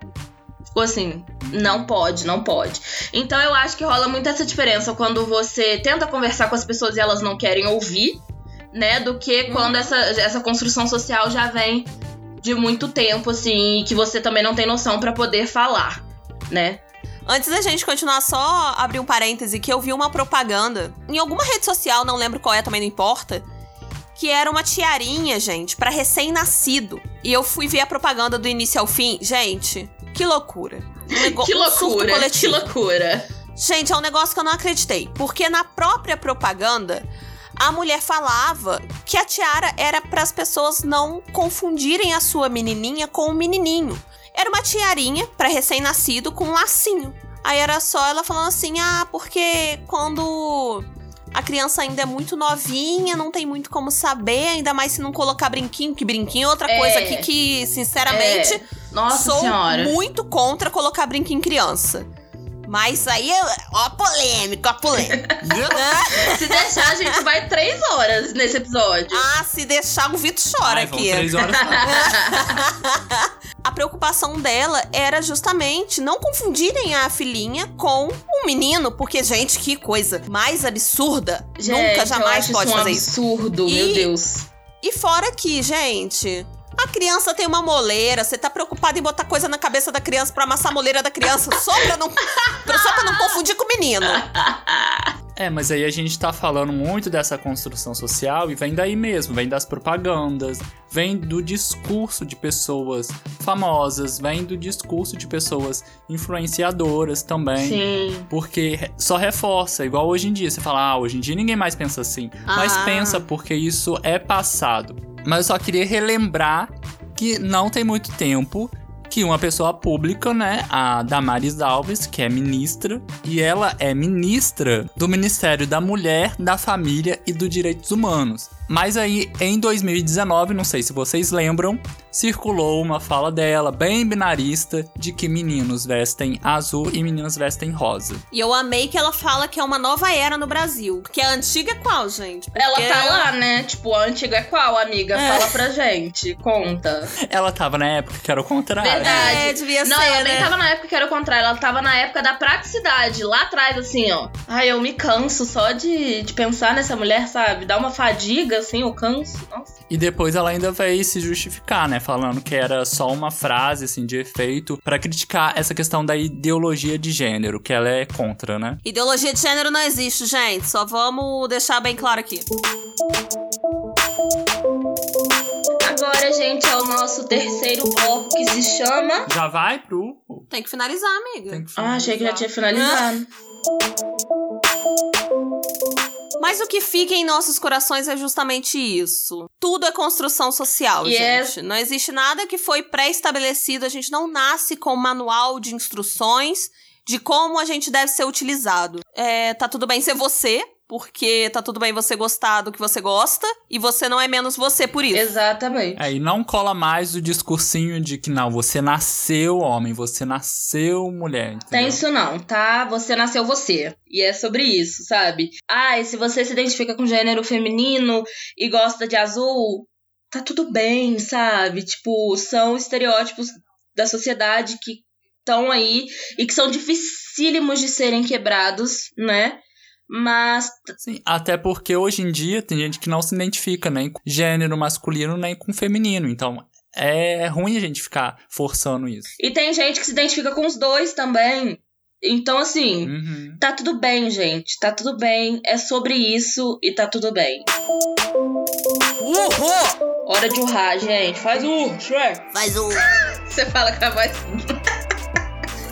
Ficou assim, não pode, não pode. Então eu acho que rola muito essa diferença quando você tenta conversar com as pessoas e elas não querem ouvir, né? Do que quando essa, essa construção social já vem de muito tempo, assim, e que você também não tem noção pra poder falar, né? Antes da gente continuar, só abrir um parêntese que eu vi uma propaganda em alguma rede social, não lembro qual é, também não importa, que era uma tiarinha, gente, pra recém-nascido. E eu fui ver a propaganda do início ao fim. Gente, que loucura. Um *laughs* Que um loucura, que coletivo. loucura. Gente, é um negócio que eu não acreditei. Porque na própria propaganda, a mulher falava que a tiara era para as pessoas não confundirem a sua menininha com o menininho. Era uma tiarinha para recém-nascido com um lacinho. Aí era só ela falando assim: ah, porque quando a criança ainda é muito novinha, não tem muito como saber, ainda mais se não colocar brinquinho, que brinquinho é outra É. coisa aqui que, sinceramente, É. Nossa sou senhora. muito contra colocar brinquinho em criança. Mas aí, é- ó, a polêmica, a polêmica. Se deixar, a gente vai três horas nesse episódio. ah, se deixar, o Vitor chora Ai, aqui. três horas. *laughs* A preocupação dela era justamente não confundirem a filhinha com um menino, porque, gente, que coisa mais absurda. Gente, Nunca, eu jamais acho pode isso um fazer isso. absurdo, E- meu Deus. E fora que, gente, a criança tem uma moleira, você tá preocupado em botar coisa na cabeça da criança pra amassar a moleira da criança só pra não, só pra não confundir com o menino. É, mas aí a gente tá falando muito dessa construção social e vem daí mesmo, vem das propagandas, vem do discurso de pessoas famosas, vem do discurso de pessoas influenciadoras também. Sim. Porque só reforça, igual hoje em dia, você fala, ah, hoje em dia ninguém mais pensa assim. Mas Ah. pensa porque isso é passado. Mas eu só queria relembrar que não tem muito tempo que uma pessoa pública, né, a Damares Alves, que é ministra, e ela é ministra do Ministério da Mulher, da Família e dos Direitos Humanos. Mas aí, em 2019, não sei se vocês lembram, circulou uma fala dela, bem binarista, de que meninos vestem azul e meninas vestem rosa. E eu amei que ela fala que é uma nova era no Brasil. Porque a antiga é qual, gente? Porque Ela tá lá, né? Tipo, a antiga é qual, amiga? É. Fala pra gente. Conta. Ela tava na época que era o contrário. Verdade. É, devia Não, ser, ela nem né? tava na época que era o contrário, ela tava na época da praticidade, lá atrás, assim, ó. Ai, eu me canso só de, de pensar nessa mulher, sabe? Dá uma fadiga, assim, eu canso. Nossa. E depois ela ainda veio se justificar, né? Falando que era só uma frase, assim, de efeito, pra criticar essa questão da ideologia de gênero, que ela é contra, né? Ideologia de gênero não existe, gente. Só vamos deixar bem claro aqui. Agora, gente, é o nosso terceiro bloco que se chama. Já vai pro. Tem que finalizar, amiga. Tem que Ah, achei que já tinha finalizar. finalizado. Mas o que fica em nossos corações é justamente isso. Tudo é construção social, Yes. gente. Não existe nada que foi pré-estabelecido. A gente não nasce com um manual de instruções de como a gente deve ser utilizado. É, tá tudo bem ser você, porque tá tudo bem você gostar do que você gosta, e você não é menos você por isso. Exatamente. É, e não cola mais o discursinho de que não, você nasceu homem, você nasceu mulher. Entendeu? Tem isso não, tá? Você nasceu você. E é sobre isso, sabe? Ai, se você se identifica com gênero feminino e gosta de azul, tá tudo bem, sabe? Tipo, são estereótipos da sociedade que estão aí e que são dificílimos de serem quebrados, né? Mas Sim, até porque hoje em dia tem gente que não se identifica nem com gênero masculino nem com feminino. Então é ruim a gente ficar forçando isso. e tem gente que se identifica com os dois também. Então, assim, Uhum. tá tudo bem, gente. Tá tudo bem. É sobre isso e tá tudo bem. Hora de urrar, gente. Faz o Shrek. Faz o. *laughs* Você fala com a voz.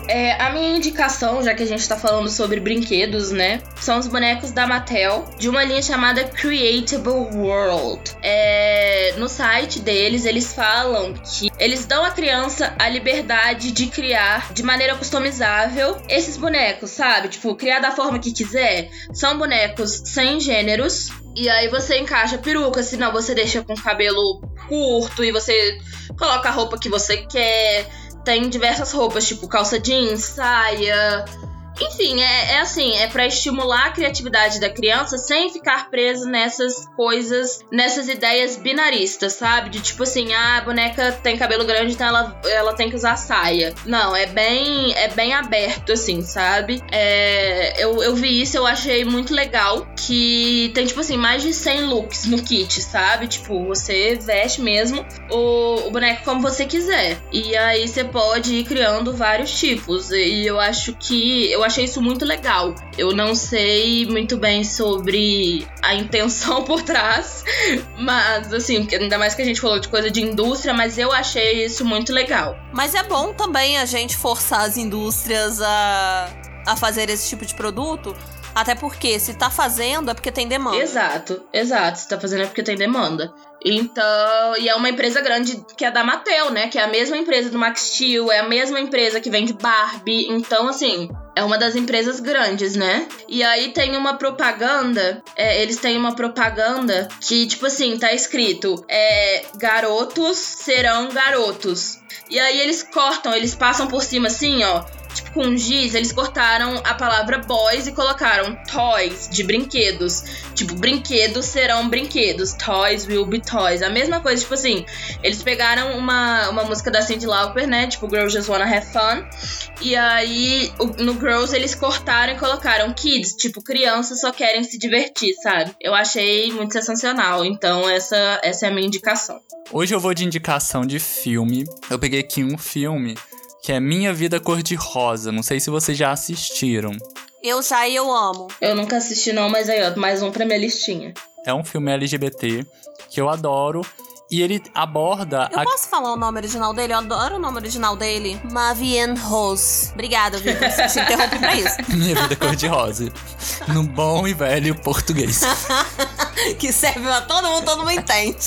É, a minha indicação, já que a gente tá falando sobre brinquedos, né? São os bonecos da Mattel, de uma linha chamada Creatable World. É, no site deles, eles falam que eles dão à criança a liberdade de criar de maneira customizável esses bonecos, sabe? Tipo, criar da forma que quiser. São bonecos sem gêneros. E aí você encaixa peruca, senão você deixa com cabelo curto e você coloca a roupa que você quer. Tem diversas roupas, tipo calça jeans, saia. Enfim, é, é assim, é pra estimular a criatividade da criança sem ficar preso nessas coisas, nessas ideias binaristas, sabe? De tipo assim, ah, a boneca tem cabelo grande, então ela, ela tem que usar saia. Não, é bem, é bem aberto, assim, sabe? É, eu, eu vi isso, eu achei muito legal. Que tem, tipo assim, mais de 100 looks no kit, sabe? Tipo, você veste mesmo o, o boneco como você quiser. E aí você pode ir criando vários tipos. E eu acho que. Eu achei isso muito legal. Eu não sei muito bem sobre a intenção *laughs* por trás, mas assim, ainda mais que a gente falou de coisa de indústria, mas eu achei isso muito legal. Mas é bom também a gente forçar as indústrias a, a fazer esse tipo de produto. Até porque, se tá fazendo, é porque tem demanda. Exato, exato. Você tá fazendo é porque tem demanda. Então, e é uma empresa grande que é da Mattel, né? Que é a mesma empresa do Max Steel, é a mesma empresa que vende Barbie. Então, assim, é uma das empresas grandes, né? E aí tem uma propaganda, é, eles têm uma propaganda que, tipo assim, tá escrito: é, garotos serão garotos. E aí eles cortam, eles passam por cima assim, ó. Tipo, com giz, eles cortaram a palavra boys e colocaram toys, de brinquedos. Tipo, brinquedos serão brinquedos. Toys will be toys. A mesma coisa, tipo assim, eles pegaram uma, uma música da Cyndi Lauper, né? Tipo, Girls Just Wanna Have Fun. E aí, no Girls, eles cortaram e colocaram kids. Tipo, crianças só querem se divertir, sabe? Eu achei muito sensacional. Então, essa, essa é a minha indicação. Hoje eu vou de indicação de filme. Eu peguei aqui um filme que é Minha Vida Cor-de-Rosa. Não sei se vocês já assistiram. Eu já e eu amo. Eu nunca assisti não, mas aí, ó, mais um pra minha listinha. É um filme LGBT que eu adoro. E ele aborda. Eu a- posso falar o nome original dele? Eu adoro o nome original dele. Mavian Rose. Obrigada, Vitor. Te interrompi pra isso. *laughs* Minha vida cor-de-rosa. No bom e velho português. *laughs* Que serve pra todo mundo, todo mundo entende.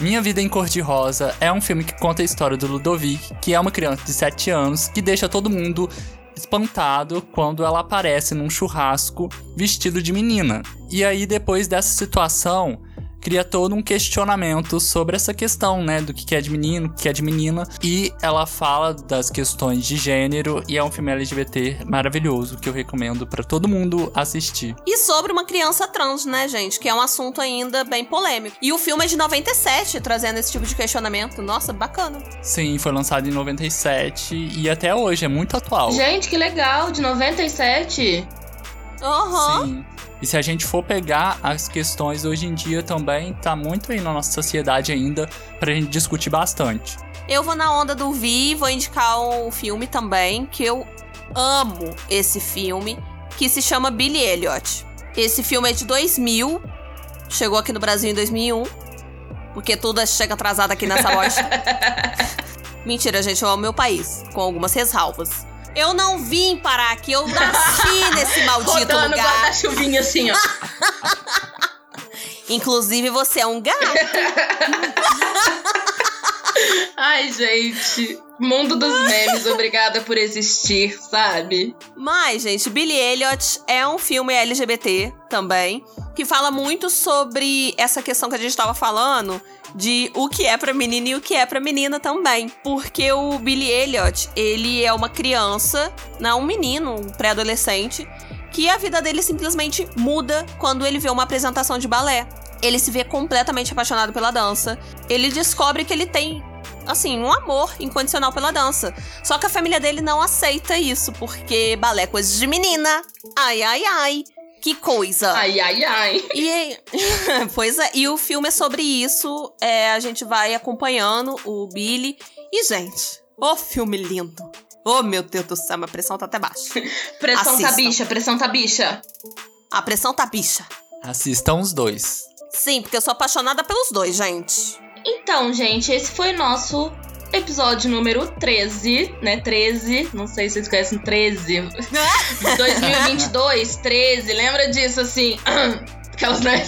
Minha Vida em Cor-de-Rosa é um filme que conta a história do Ludovic, que é uma criança de 7 anos que deixa todo mundo espantado quando ela aparece num churrasco vestido de menina. E aí, depois dessa situação, cria todo um questionamento sobre essa questão, né, do que é de menino, o que é de menina. E ela fala das questões de gênero e é um filme LGBT maravilhoso que eu recomendo pra todo mundo assistir. E sobre uma criança trans, né, gente? Que é um assunto ainda bem polêmico. E o filme é de 97, trazendo esse tipo de questionamento. Nossa, bacana. Sim, foi lançado em 97 e até hoje é muito atual. Gente, que legal, de 97. Aham. Sim. E se a gente for pegar as questões hoje em dia também, tá muito aí na nossa sociedade ainda pra gente discutir bastante. Eu vou na onda do Vi, vou indicar um filme também, que eu amo esse filme, que se chama Billy Elliot. Esse filme é de 2000, chegou aqui no Brasil em 2001, porque tudo chega atrasado aqui nessa loja. *laughs* Mentira, gente, eu amo meu país, com algumas ressalvas. Eu não vim parar aqui, eu nasci *laughs* nesse maldito Rodando lugar. guarda-chuvinha assim, ó. *laughs* Inclusive, você é um gato. *laughs* Ai, gente. Mundo dos memes, obrigada por existir, sabe? Mas, gente, Billy Elliot é um filme LGBT também, que fala muito sobre essa questão que a gente tava falando de o que é pra menina e o que é pra menina também. Porque o Billy Elliot, ele é uma criança, não um menino, um pré-adolescente, que a vida dele simplesmente muda quando ele vê uma apresentação de balé. Ele se vê completamente apaixonado pela dança. Ele descobre que ele tem assim, um amor incondicional pela dança. Só que a família dele não aceita isso, porque balé é coisa de menina. Ai, ai, ai. Que coisa. Ai, ai, ai. E *laughs* pois é, e o filme é sobre isso. É, a gente vai acompanhando o Billy. E, gente, ô filme lindo. Ô, meu Deus do céu, a pressão tá até baixa. *laughs* Pressão tá Assistam. bicha, pressão tá bicha. A pressão tá bicha. Assistam os dois. Sim, porque eu sou apaixonada pelos dois, gente. Então, gente, esse foi nosso episódio número 13, né? 13. Não sei se vocês conhecem 13. 2022, 13. Lembra disso, assim? *clears throat* Aquelas, né?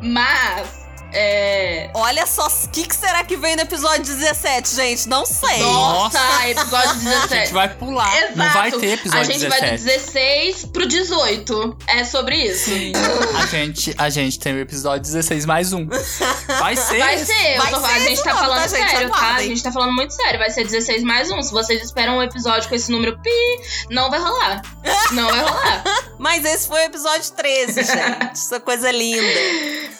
Mas. É. Olha só, o que, que será que vem no episódio 17, gente? Não sei. Nossa, Nossa. episódio *laughs* A 17. gente vai pular. Exato. Não vai ter episódio A gente 17. vai do 16 pro 18. É sobre isso. Sim. A gente, a gente tem o episódio 16 mais um. Vai ser. Vai ser, Vai tô- ser a gente isso tá não, falando tá, gente? sério, tá? A gente tá falando muito sério. Vai ser 16 mais um. Se vocês esperam um episódio com esse número pi, não vai rolar. Não vai rolar. *laughs* Mas esse foi o episódio 13, gente. Essa coisa linda.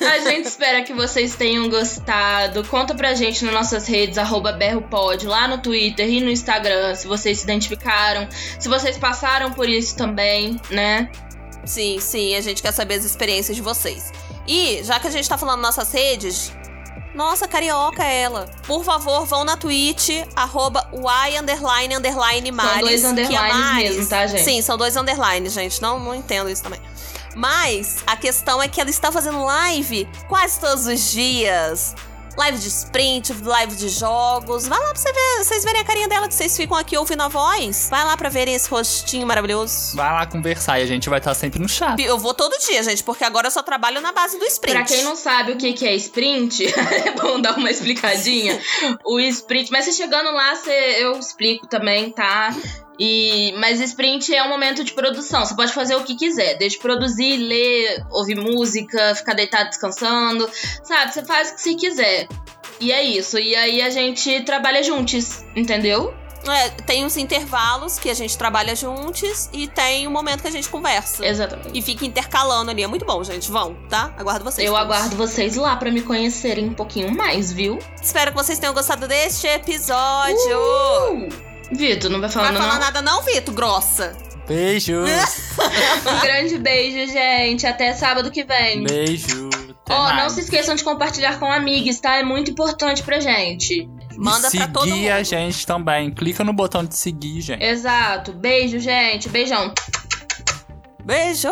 A gente espera que vocês tenham gostado. Conta pra gente nas nossas redes, arroba berropod, lá no Twitter e no Instagram, se vocês se identificaram, se vocês passaram por isso também, né? Sim, sim, a gente quer saber as experiências de vocês. E, já que a gente tá falando nossas redes, nossa, carioca é ela. Por favor, vão na Twitch, arroba y underline underline Maris. dois a underlines Maris- mesmo, tá, gente? Sim, são dois underlines, gente. Não, não entendo isso também. Mas a questão é que ela está fazendo live quase todos os dias. Live de sprint, live de jogos. Vai lá pra você ver, vocês verem a carinha dela, que vocês ficam aqui ouvindo a voz. Vai lá pra verem esse rostinho maravilhoso. Vai lá conversar e a gente vai estar sempre no chat. Eu vou todo dia, gente, porque agora eu só trabalho na base do sprint. Pra quem não sabe o que é sprint, *laughs* é bom dar uma explicadinha. O sprint, mas você chegando lá, você- eu explico também, tá? E, mas sprint é um momento de produção. Você pode fazer o que quiser, desde produzir, ler, ouvir música, ficar deitado descansando, sabe? Você faz o que você quiser. E é isso. E aí a gente trabalha juntos, entendeu? É, tem os intervalos que a gente trabalha juntos e tem o momento que a gente conversa. Exatamente. E fica intercalando ali. É muito bom, gente. Vão, tá? Aguardo vocês. Eu todos. aguardo vocês lá pra me conhecerem um pouquinho mais, viu? Espero que vocês tenham gostado deste episódio. Uh! Vitor, não vai Não falar vai falar não? nada não, Vitor? Grossa. Beijos. *laughs* Um grande beijo, gente. Até sábado que vem. Beijo. Ó, não mais. se esqueçam de compartilhar com amigos, tá? É muito importante pra gente. Manda e pra todo seguir a mundo. gente também. Clica no botão de seguir, gente. Exato. Beijo, gente. Beijão. Beijo!